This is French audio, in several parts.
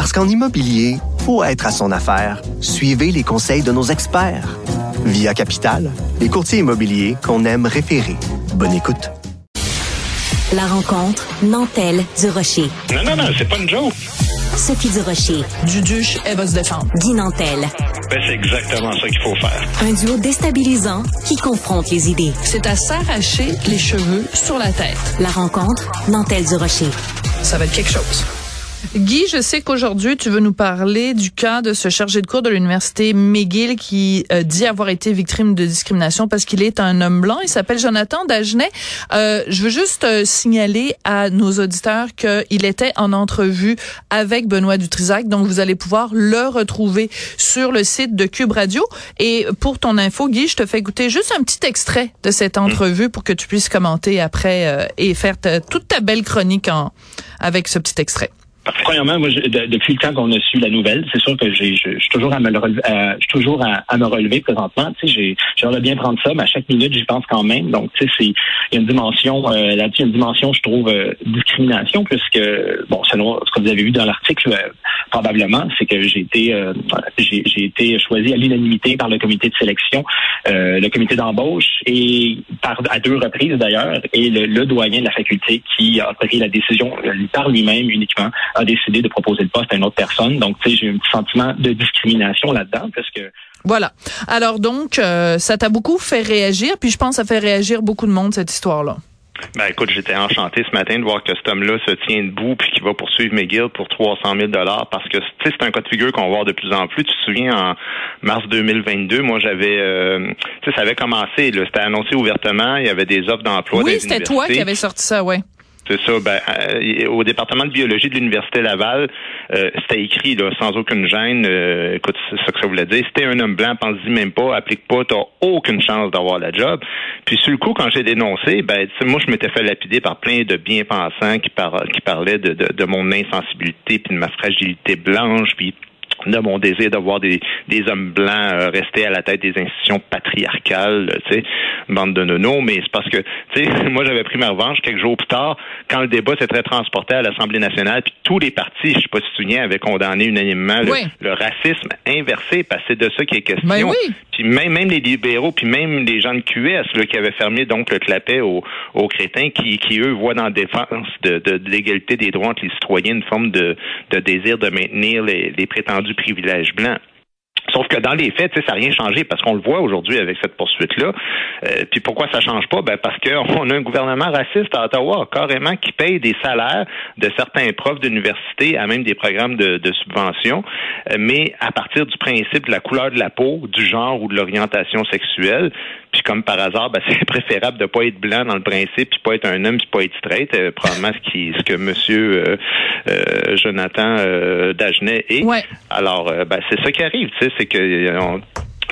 Parce qu'en immobilier, faut être à son affaire. Suivez les conseils de nos experts. Via Capital, les courtiers immobiliers qu'on aime référer. Bonne écoute. La rencontre Nantel du Rocher. Non, non, non, c'est pas une joke. Sophie du Rocher. Duduche, elle va se défendre. Guy Nantel. Ben, c'est exactement ça qu'il faut faire. Un duo déstabilisant qui confronte les idées. C'est à s'arracher les cheveux sur la tête. La rencontre Nantel du Rocher. Ça va être quelque chose. Guy, je sais qu'aujourd'hui, tu veux nous parler du cas de ce chargé de cours de l'université McGill qui euh, dit avoir été victime de discrimination parce qu'il est un homme blanc. Il s'appelle Jonathan Dagenet. Euh, je veux juste euh, signaler à nos auditeurs qu'il était en entrevue avec Benoît Dutrisac. Donc, vous allez pouvoir le retrouver sur le site de Cube Radio. Et pour ton info, Guy, je te fais écouter juste un petit extrait de cette Hum. entrevue pour que tu puisses commenter après et faire ta- toute ta belle chronique en, avec ce petit extrait. Premièrement, moi, je- de- depuis le temps qu'on a su la nouvelle, c'est sûr que j'ai, je, suis toujours à me le relever, euh, je suis toujours à, à me relever présentement. Tu sais, j'ai, j'aimerais bien prendre ça, mais à chaque minute, j'y pense quand même. Donc, tu sais, c'est, il y a une dimension euh, là-dessus, une dimension, je trouve, euh, discrimination, puisque, bon, selon ce que vous avez vu dans l'article, euh, probablement, c'est que j'ai été, euh, j'ai, j'ai été choisi à l'unanimité par le comité de sélection, euh, le comité d'embauche, et par à deux reprises d'ailleurs, et le, le doyen de la faculté qui a pris la décision par lui-même uniquement a décidé de proposer le poste à une autre personne. Donc, tu sais, j'ai un petit sentiment de discrimination là-dedans parce que Voilà. Alors donc, euh, ça t'a beaucoup fait réagir, puis je pense que ça fait réagir beaucoup de monde, cette histoire-là. Ben écoute, j'étais enchanté ce matin de voir que cet homme-là se tient debout puis qu'il va poursuivre McGill pour 300 000 dollars parce que tu sais c'est un cas de figure qu'on va voir de plus en plus. Tu te souviens en mars 2022, moi j'avais, euh, tu sais ça avait commencé, là, c'était annoncé ouvertement, il y avait des offres d'emploi. oui, c'était toi qui avais sorti ça, ouais. C'est ça. Ben, euh, au département de biologie de l'université Laval, euh, c'était écrit là, sans aucune gêne. euh, écoute, c'est ça que ça voulait dire. C'était un homme blanc, pense-y même pas, applique pas, t'as aucune chance d'avoir la job. Puis sur le coup, quand j'ai dénoncé, ben, moi je m'étais fait lapider par plein de bien-pensants qui, qui parlaient de mon insensibilité puis de ma fragilité blanche, puis de mon désir de voir des, des hommes blancs euh, rester à la tête des institutions patriarcales, euh, tu sais, bande de nonos, mais c'est parce que, tu sais, moi j'avais pris ma revanche quelques jours plus tard, quand le débat s'était transporté à l'Assemblée nationale, puis tous les partis, je sais pas si tu souviens, avaient condamné unanimement le, Oui. le racisme inversé, parce que c'est de ça qu'il est question. Ben oui. Puis même, même les libéraux, puis même les gens de QS là, qui avaient fermé donc le clapet aux, aux crétins, qui, qui eux voient dans la défense de, de, de l'égalité des droits entre les citoyens une forme de, de désir de maintenir les, les prétendus privilèges blancs. Sauf que dans les faits, ça n'a rien changé parce qu'on le voit aujourd'hui avec cette poursuite-là. Euh, puis pourquoi ça change pas? Ben parce qu'on a un gouvernement raciste à Ottawa, carrément, qui paye des salaires de certains profs d'université à même des programmes de, de subvention, euh, mais à partir du principe de la couleur de la peau, du genre ou de l'orientation sexuelle. Puis comme par hasard, ben, c'est préférable de pas être blanc dans le principe, puis pas être un homme, puis pas être straight. Euh, probablement ce qui, ce que Monsieur euh, euh, Jonathan euh, Dagenet est. Ouais. Alors, euh, ben, c'est ça qui arrive, tu sais, c'est que euh, on-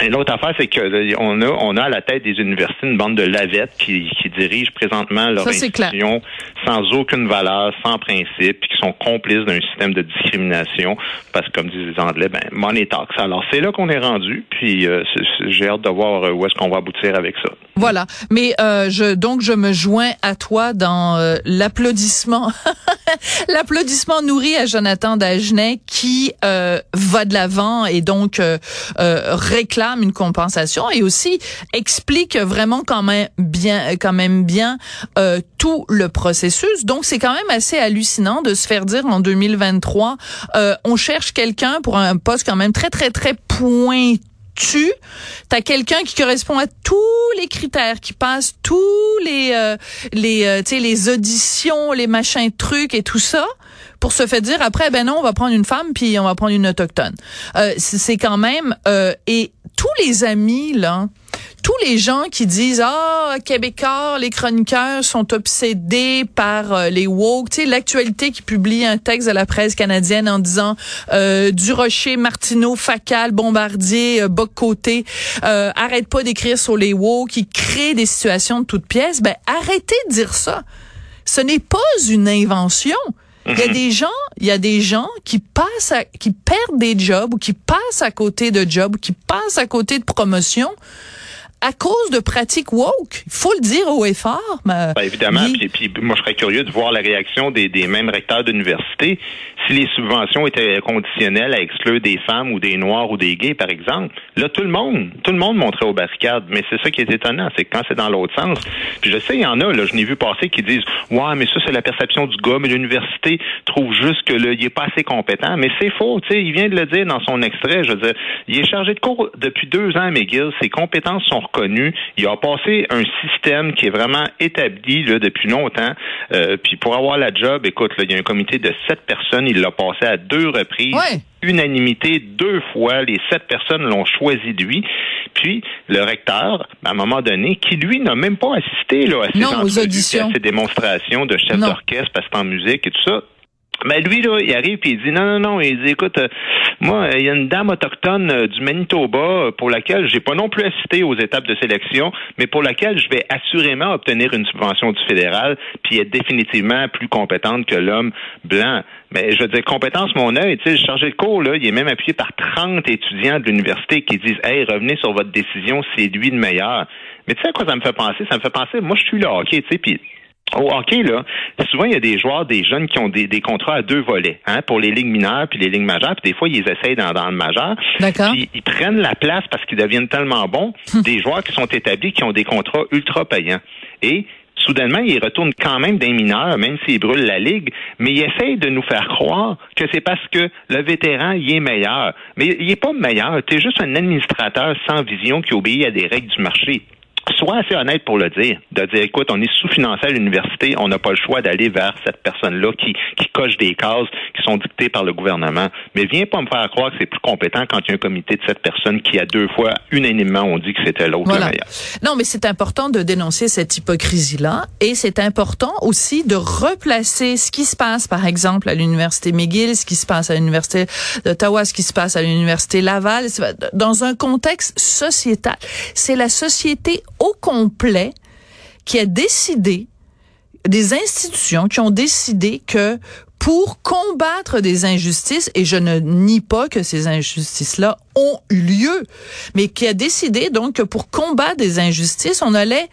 et l'autre affaire, c'est que euh, on a, on a à la tête des universités une bande de lavettes qui, qui dirigent présentement leur Ça, institution sans aucune valeur, sans principe, puis qui sont complices d'un système de discrimination, parce que comme disent les Anglais, ben money talks. Alors c'est là qu'on est rendu, puis euh, j'ai hâte de voir euh, où est-ce qu'on va aboutir avec ça. Voilà. Mais euh, je donc je me joins à toi dans euh, l'applaudissement, l'applaudissement nourri à Jonathan Dagenet qui euh, va de l'avant et donc euh, une compensation et aussi explique vraiment quand même bien, quand même bien euh, tout le processus. Donc c'est quand même assez hallucinant de se faire dire en 2023, euh, on cherche quelqu'un pour un poste quand même très très très pointu tu as quelqu'un qui correspond à tous les critères, qui passe tous les euh, les euh, tu sais les auditions, les machins trucs et tout ça pour se faire dire après ben non, on va prendre une femme puis on va prendre une autochtone. Euh, c'est quand même euh, et tous les amis là tous les gens qui disent ah Québécois, les chroniqueurs sont obsédés par euh, les woke. Tu sais, l'actualité qui publie un texte de la presse canadienne en disant euh, du Rocher, Martineau, Facal, Bombardier, euh, Boc-Côté, euh, arrête pas d'écrire sur les woke, qui créent des situations de toutes pièces. Ben arrêtez de dire ça. Ce n'est pas une invention. Il y a Mhm. des gens, il y a des gens qui passent, à- qui perdent des jobs ou qui passent à côté de jobs, qui passent à côté de promotions à cause de pratiques woke. Il faut le dire haut et fort. Mais, Ben, évidemment, puis, puis moi je serais curieux de voir la réaction des, des mêmes recteurs d'université si les subventions étaient conditionnelles à exclure des femmes ou des noirs ou des gays, par exemple. Là, tout le monde, tout le monde montrait aux barricades, mais c'est ça qui est étonnant, c'est que quand c'est dans l'autre sens, puis je sais, il y en a, là, je n'ai vu passer qui disent Ouais, mais ça, c'est la perception du gars, mais l'université trouve juste que là, il est pas assez compétent. Mais c'est faux, tu sais, il vient de le dire dans son extrait, je veux dire, il est chargé de cours depuis deux ans McGill, ses compétences sont reconnues, il a passé un système qui est vraiment établi là, depuis longtemps. Euh, puis pour avoir la job, écoute, là, il y a un comité de sept personnes, il l'a passé à deux reprises. Ouais. Unanimité deux fois, les sept personnes l'ont choisi de lui. Puis le recteur, à un moment donné, qui lui n'a même pas assisté là, à ces Non, aux entrevues, auditions. à ces démonstrations de chef d'orchestre, parce que c'est en musique et tout ça. Mais lui, là, il arrive et il dit non, non, non. Il dit écoute, euh, moi, il y a une dame autochtone euh, du Manitoba euh, pour laquelle j'ai pas non plus assisté aux étapes de sélection, mais pour laquelle je vais assurément obtenir une subvention du fédéral, puis être définitivement plus compétente que l'homme blanc. Mais je veux dire, compétence, mon œil, tu sais, le chargé de cours, là, il est même appuyé par 30 étudiants de l'université qui disent Hey, revenez sur votre décision, c'est lui le meilleur. Mais tu sais à quoi ça me fait penser? Ça me fait penser, moi, je suis là, OK, tu sais, puis au hockey, là, souvent, il y a des joueurs, des jeunes qui ont des, des contrats à deux volets, hein, pour les ligues mineures puis les ligues majeures, puis des fois, ils essayent dans, dans le majeur. D'accord. Puis ils prennent la place parce qu'ils deviennent tellement bons, des joueurs qui sont établis, qui ont des contrats ultra payants. Et soudainement, ils retournent quand même des mineurs, même s'ils brûlent la ligue, mais ils essayent de nous faire croire que c'est parce que le vétéran, il est meilleur. Mais il est pas meilleur. Tu es juste un administrateur sans vision qui obéit à des règles du marché. Sois assez honnête pour le dire, de dire, écoute, on est sous-financé à l'université, on n'a pas le choix d'aller vers cette personne-là qui, qui coche des cases qui sont dictées par le gouvernement. Mais viens pas me faire croire que c'est plus compétent quand il y a un comité de cette personne qui, a deux fois, unanimement, on dit que c'était l'autre Voilà. le meilleur. Non, mais c'est important de dénoncer cette hypocrisie-là et c'est important aussi de replacer ce qui se passe, par exemple, à l'Université McGill, ce qui se passe à l'Université d'Ottawa, ce qui se passe à l'Université Laval, dans un contexte sociétal. C'est la société au complet qui a décidé, des institutions qui ont décidé que pour combattre des injustices, et je ne nie pas que ces injustices-là ont eu lieu, mais qui a décidé donc que pour combattre des injustices, on allait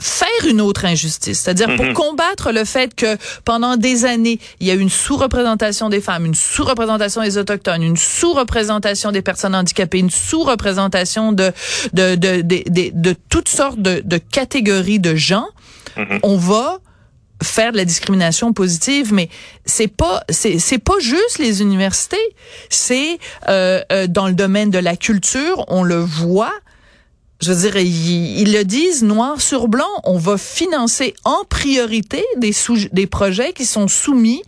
faire une autre injustice. C'est-à-dire pour combattre le fait que pendant des années, il y a eu une sous-représentation des femmes, une sous-représentation des autochtones, une sous-représentation des personnes handicapées, une sous-représentation de de, de, de, toutes sortes de, de catégories de gens, on va faire de la discrimination positive, mais c'est pas c'est c'est pas juste les universités, c'est euh, euh, dans le domaine de la culture, on le voit. Je veux dire, ils, le disent noir sur blanc. On va financer en priorité des sous, des projets qui sont soumis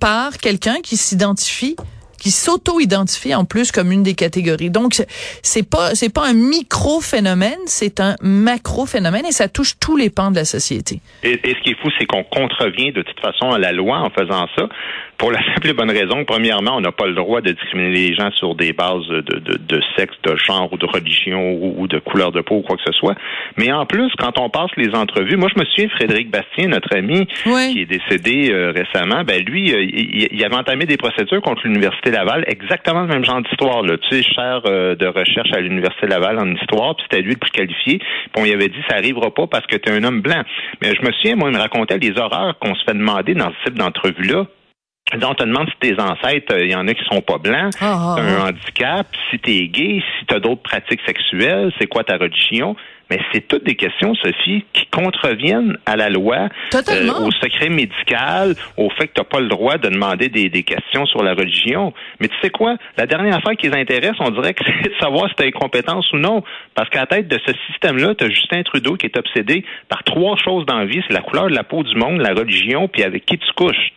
par quelqu'un qui s'identifie qui s'auto-identifie en plus comme une des catégories. Donc c'est pas c'est pas un micro phénomène, c'est un macro phénomène et ça touche tous les pans de la société. Et ce qui est fou, c'est qu'on contrevient de toute façon à la loi en faisant ça. Pour la simple et bonne raison, premièrement, on n'a pas le droit de discriminer les gens sur des bases de, de, de sexe, de genre ou de religion ou, ou de couleur de peau ou quoi que ce soit. Mais en plus, quand on passe les entrevues, moi je me souviens Frédéric Bastien, notre ami Oui. qui est décédé euh, récemment, ben lui, euh, il, il avait entamé des procédures contre l'Université Laval, exactement le même genre d'histoire. Là. Tu sais, chaire euh, de recherche à l'Université Laval en histoire, puis c'était lui le plus qualifié. Puis on lui avait dit ça arrivera pas parce que tu es un homme blanc. Mais je me souviens, moi, il me racontait les horreurs qu'on se fait demander dans ce type d'entrevue-là. Donc, on te demande si tes ancêtres, il y en a qui sont pas blancs, Ah, ah, t'as un ah. handicap, si t'es gay, si t'as d'autres pratiques sexuelles, c'est quoi ta religion? Mais c'est toutes des questions, Sophie, qui contreviennent à la loi, euh, au secret médical, au fait que t'as pas le droit de demander des, des questions sur la religion. Mais tu sais quoi? La dernière affaire qui les intéresse, on dirait que c'est de savoir si t'as incompétence ou non. Parce qu'à la tête de ce système-là, t'as Justin Trudeau qui est obsédé par trois choses dans la vie. C'est la couleur de la peau du monde, la religion, puis avec qui tu couches.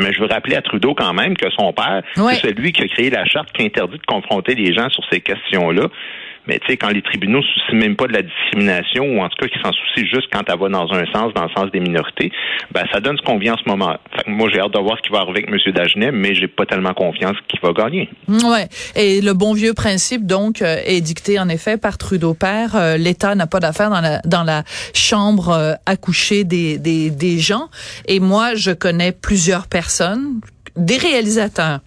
Mais je veux rappeler à Trudeau quand même que son père, Ouais. c'est celui qui a créé la charte qui interdit de confronter les gens sur ces questions-là. Mais tu sais, quand les tribunaux ne soucient même pas de la discrimination, ou en tout cas qui s'en soucient juste quand elle va dans un sens, dans le sens des minorités, ben ça donne ce qu'on vit en ce moment. moi, j'ai hâte de voir ce qui va arriver avec M. Dagenet, mais j'ai pas tellement confiance qu'il va gagner. Ouais. Et le bon vieux principe, donc, euh, est dicté en effet par Trudeau père. Euh, L'État n'a pas d'affaires dans la dans la chambre euh, à coucher des, des des gens. Et moi, je connais plusieurs personnes des réalisateurs,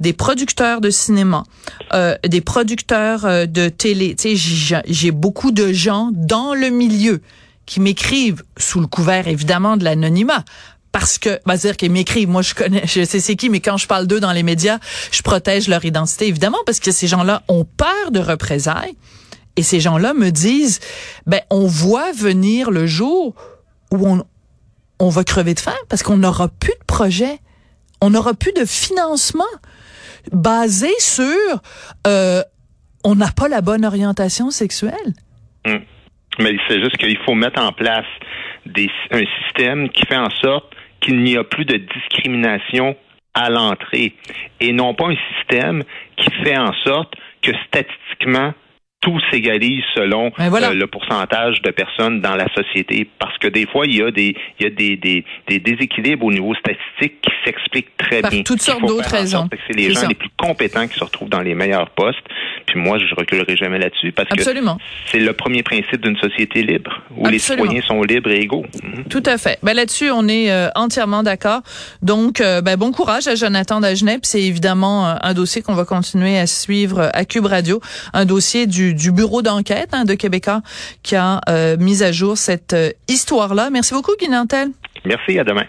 des producteurs de cinéma, euh, des producteurs euh, de télé. Tu sais, j'ai beaucoup de gens dans le milieu qui m'écrivent sous le couvert évidemment de l'anonymat. Parce que, bah, dire qu'ils m'écrivent, moi je connais, je sais c'est qui, mais quand je parle d'eux dans les médias, je protège leur identité évidemment parce que ces gens-là ont peur de représailles et ces gens-là me disent, ben on voit venir le jour où on on va crever de faim parce qu'on n'aura plus de projet on n'aura plus de financement basé sur euh, on n'a pas la bonne orientation sexuelle. Hum. Mais c'est juste qu'il faut mettre en place un système qui fait en sorte qu'il n'y a plus de discrimination à l'entrée et non pas un système qui fait en sorte que statistiquement tout s'égalise selon ben euh, le pourcentage de personnes dans la société. Parce que des fois, il y a des, il y a des, des, des déséquilibres au niveau statistique qui s'expliquent très Par bien. toutes sortes d'autres raisons. C'est les gens les plus compétents qui se retrouvent dans les meilleurs postes. Puis moi, je reculerai jamais là-dessus parce Absolument. que c'est le premier principe d'une société libre où les citoyens sont libres et égaux. Tout à fait. Ben là-dessus, on est euh, entièrement d'accord. Donc, euh, ben, bon courage à Jonathan Dagenet. C'est évidemment un dossier qu'on va continuer à suivre à Cube Radio, un dossier du du, bureau d'enquête hein, de Québécois qui a euh, mis à jour cette euh, histoire-là. Merci beaucoup, Guy Merci, à demain.